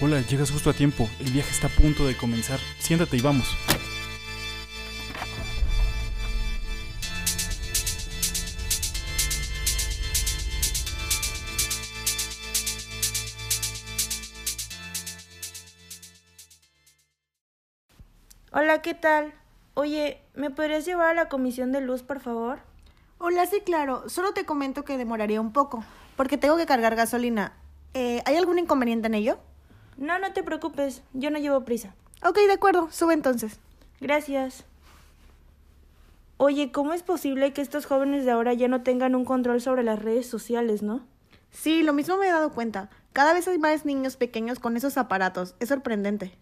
Hola, llegas justo a tiempo. El viaje está a punto de comenzar. Siéntate y vamos. Hola, ¿qué tal? Oye, ¿me podrías llevar a la comisión de luz, por favor? Hola, sí, claro. Solo te comento que demoraría un poco, porque tengo que cargar gasolina. Eh, ¿Hay algún inconveniente en ello? No, no te preocupes, yo no llevo prisa. Ok, de acuerdo, sube entonces. Gracias. Oye, ¿cómo es posible que estos jóvenes de ahora ya no tengan un control sobre las redes sociales, no? Sí, lo mismo me he dado cuenta. Cada vez hay más niños pequeños con esos aparatos. Es sorprendente.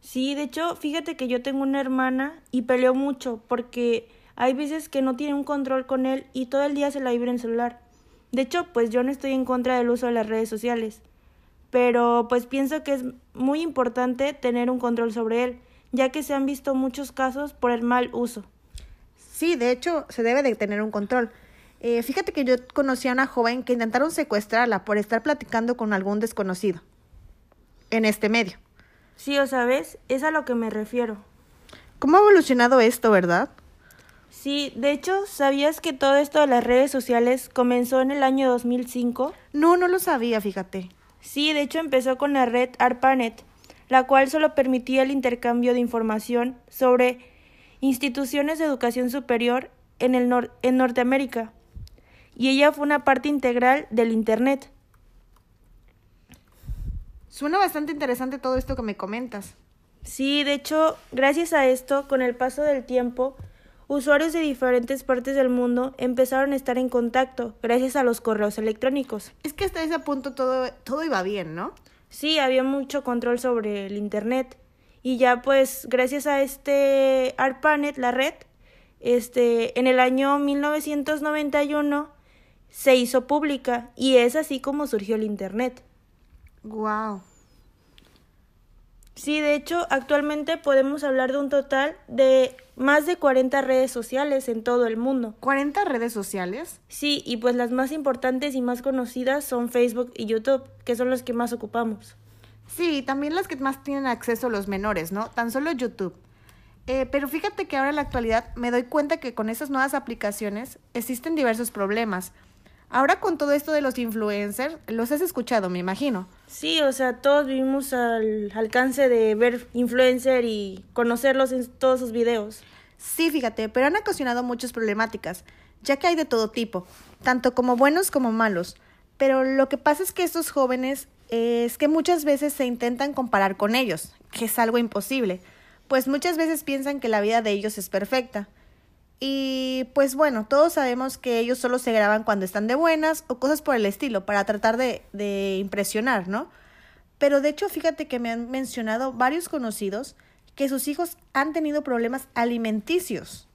Sí, de hecho, fíjate que yo tengo una hermana y peleo mucho porque hay veces que no tiene un control con él y todo el día se la vive en el celular. De hecho, pues yo no estoy en contra del uso de las redes sociales, pero pues pienso que es muy importante tener un control sobre él, ya que se han visto muchos casos por el mal uso. Sí, de hecho, se debe de tener un control. Eh, fíjate que yo conocí a una joven que intentaron secuestrarla por estar platicando con algún desconocido en este medio. Sí, o sabes, es a lo que me refiero. ¿Cómo ha evolucionado esto, verdad? Sí, de hecho, ¿sabías que todo esto de las redes sociales comenzó en el año 2005? No, no lo sabía, fíjate. Sí, de hecho empezó con la red ARPANET, la cual solo permitía el intercambio de información sobre instituciones de educación superior en, el nor en Norteamérica. Y ella fue una parte integral del Internet. Suena bastante interesante todo esto que me comentas. Sí, de hecho, gracias a esto, con el paso del tiempo, usuarios de diferentes partes del mundo empezaron a estar en contacto gracias a los correos electrónicos. Es que hasta ese punto todo, todo iba bien, ¿no? Sí, había mucho control sobre el Internet. Y ya pues gracias a este ARPANET, la red, este, en el año 1991 se hizo pública y es así como surgió el Internet. Wow. Sí, de hecho, actualmente podemos hablar de un total de más de 40 redes sociales en todo el mundo. ¿40 redes sociales? Sí, y pues las más importantes y más conocidas son Facebook y YouTube, que son los que más ocupamos. Sí, también las que más tienen acceso los menores, ¿no? Tan solo YouTube. Eh, pero fíjate que ahora en la actualidad me doy cuenta que con esas nuevas aplicaciones existen diversos problemas. Ahora con todo esto de los influencers, los has escuchado, me imagino. Sí, o sea, todos vivimos al alcance de ver influencer y conocerlos en todos sus videos. Sí, fíjate, pero han ocasionado muchas problemáticas, ya que hay de todo tipo, tanto como buenos como malos. Pero lo que pasa es que estos jóvenes es que muchas veces se intentan comparar con ellos, que es algo imposible, pues muchas veces piensan que la vida de ellos es perfecta. Y pues bueno, todos sabemos que ellos solo se graban cuando están de buenas o cosas por el estilo, para tratar de, de impresionar, ¿no? Pero de hecho, fíjate que me han mencionado varios conocidos que sus hijos han tenido problemas alimenticios.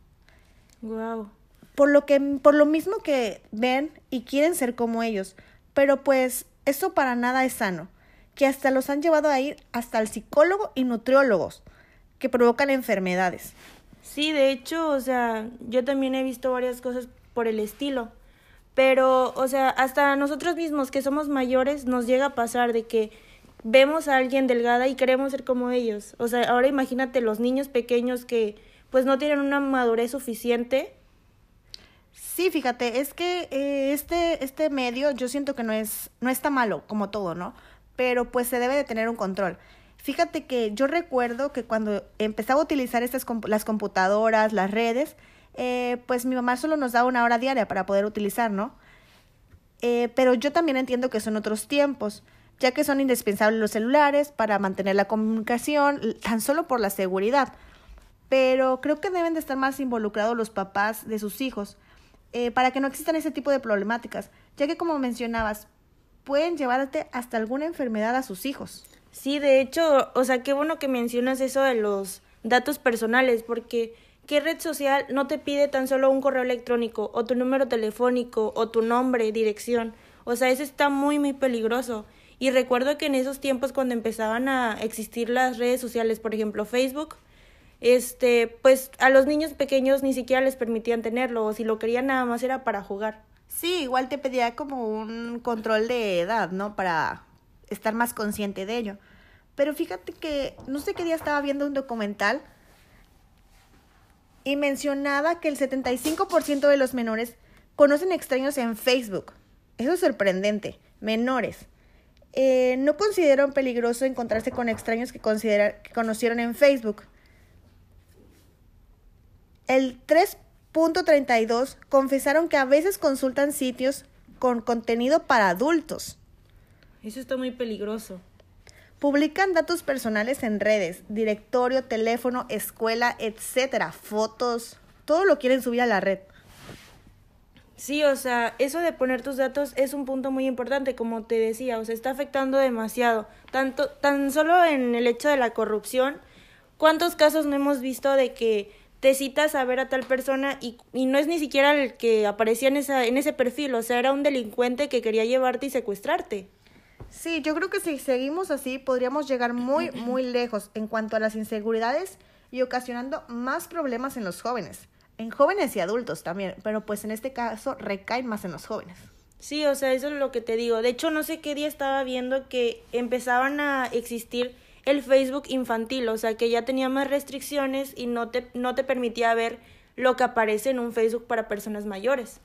Wow. Por lo que, por lo mismo que ven y quieren ser como ellos. Pero pues eso para nada es sano. Que hasta los han llevado a ir hasta el psicólogo y nutriólogos, que provocan enfermedades. Sí, de hecho, o sea, yo también he visto varias cosas por el estilo. Pero, o sea, hasta nosotros mismos que somos mayores nos llega a pasar de que vemos a alguien delgada y queremos ser como ellos. O sea, ahora imagínate los niños pequeños que pues no tienen una madurez suficiente. Sí, fíjate, es que eh, este, este medio yo siento que no es, no está malo, como todo, ¿no? Pero pues se debe de tener un control. Fíjate que yo recuerdo que cuando empezaba a utilizar estas las computadoras, las redes, eh, pues mi mamá solo nos daba una hora diaria para poder utilizar, ¿no? Eh, pero yo también entiendo que son otros tiempos, ya que son indispensables los celulares para mantener la comunicación, tan solo por la seguridad. Pero creo que deben de estar más involucrados los papás de sus hijos, eh, para que no existan ese tipo de problemáticas, ya que como mencionabas, pueden llevarte hasta alguna enfermedad a sus hijos. Sí, de hecho, o sea, qué bueno que mencionas eso de los datos personales, porque ¿qué red social no te pide tan solo un correo electrónico o tu número telefónico o tu nombre, dirección? O sea, eso está muy, muy peligroso. Y recuerdo que en esos tiempos cuando empezaban a existir las redes sociales, por ejemplo Facebook, este, pues a los niños pequeños ni siquiera les permitían tenerlo, o si lo querían nada más era para jugar. Sí, igual te pedía como un control de edad, ¿no? Para estar más consciente de ello. Pero fíjate que no sé qué día estaba viendo un documental y mencionaba que el 75% de los menores conocen extraños en Facebook. Eso es sorprendente. Menores. Eh, no consideran peligroso encontrarse con extraños que, que conocieron en Facebook. El 3.32 confesaron que a veces consultan sitios con contenido para adultos. Eso está muy peligroso. Publican datos personales en redes, directorio, teléfono, escuela, etcétera, fotos, todo lo quieren subir a la red. Sí, o sea, eso de poner tus datos es un punto muy importante, como te decía, o sea, está afectando demasiado, tanto tan solo en el hecho de la corrupción. ¿Cuántos casos no hemos visto de que te citas a ver a tal persona y, y no es ni siquiera el que aparecía en, esa, en ese perfil, o sea, era un delincuente que quería llevarte y secuestrarte? Sí, yo creo que si seguimos así podríamos llegar muy, muy lejos en cuanto a las inseguridades y ocasionando más problemas en los jóvenes. En jóvenes y adultos también, pero pues en este caso recae más en los jóvenes. Sí, o sea, eso es lo que te digo. De hecho, no sé qué día estaba viendo que empezaban a existir el Facebook infantil, o sea, que ya tenía más restricciones y no te, no te permitía ver lo que aparece en un Facebook para personas mayores.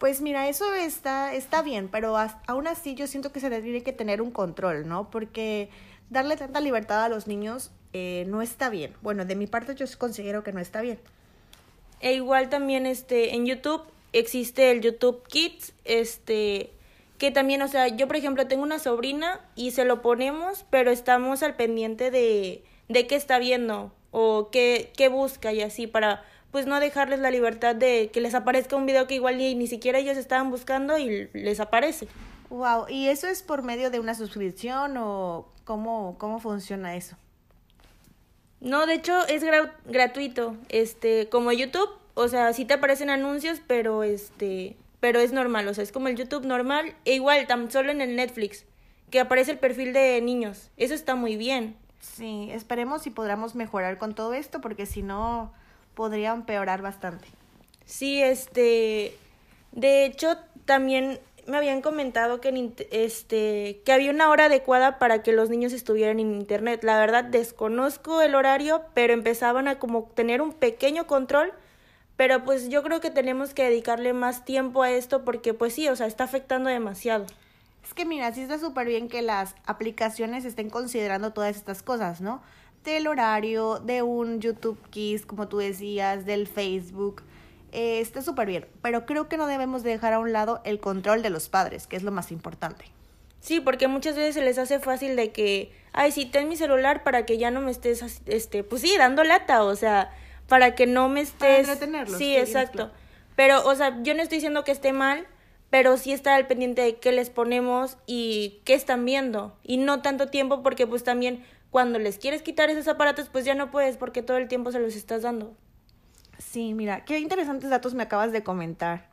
Pues mira, eso está, está bien, pero aún así yo siento que se tiene que tener un control, ¿no? Porque darle tanta libertad a los niños eh, no está bien. Bueno, de mi parte yo considero que no está bien. E igual también este, en YouTube existe el YouTube Kids, este, que también, o sea, yo por ejemplo tengo una sobrina y se lo ponemos, pero estamos al pendiente de, de qué está viendo o qué, qué busca y así para pues no dejarles la libertad de que les aparezca un video que igual ni, ni siquiera ellos estaban buscando y les aparece. Wow, ¿y eso es por medio de una suscripción o cómo, cómo funciona eso? No, de hecho es gratuito, este, como YouTube, o sea, sí te aparecen anuncios, pero este, pero es normal, o sea, es como el YouTube normal, e igual, tan solo en el Netflix, que aparece el perfil de niños. Eso está muy bien. Sí, esperemos si podamos mejorar con todo esto, porque si no, podría empeorar bastante. Sí, este, de hecho, también me habían comentado que, este, que había una hora adecuada para que los niños estuvieran en internet. La verdad, desconozco el horario, pero empezaban a como tener un pequeño control. Pero pues yo creo que tenemos que dedicarle más tiempo a esto porque pues sí, o sea, está afectando demasiado. Es que mira, sí está súper bien que las aplicaciones estén considerando todas estas cosas, ¿no? del horario, de un YouTube Kiss, como tú decías, del Facebook. Eh, está súper bien, pero creo que no debemos dejar a un lado el control de los padres, que es lo más importante. Sí, porque muchas veces se les hace fácil de que, ay, sí, ten mi celular para que ya no me estés, este, pues sí, dando lata, o sea, para que no me estés... Para Sí, exacto. Pero, o sea, yo no estoy diciendo que esté mal, pero sí estar al pendiente de qué les ponemos y qué están viendo. Y no tanto tiempo porque pues también cuando les quieres quitar esos aparatos, pues ya no puedes porque todo el tiempo se los estás dando. Sí, mira, qué interesantes datos me acabas de comentar.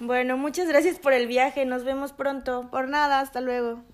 Bueno, muchas gracias por el viaje, nos vemos pronto. Por nada, hasta luego.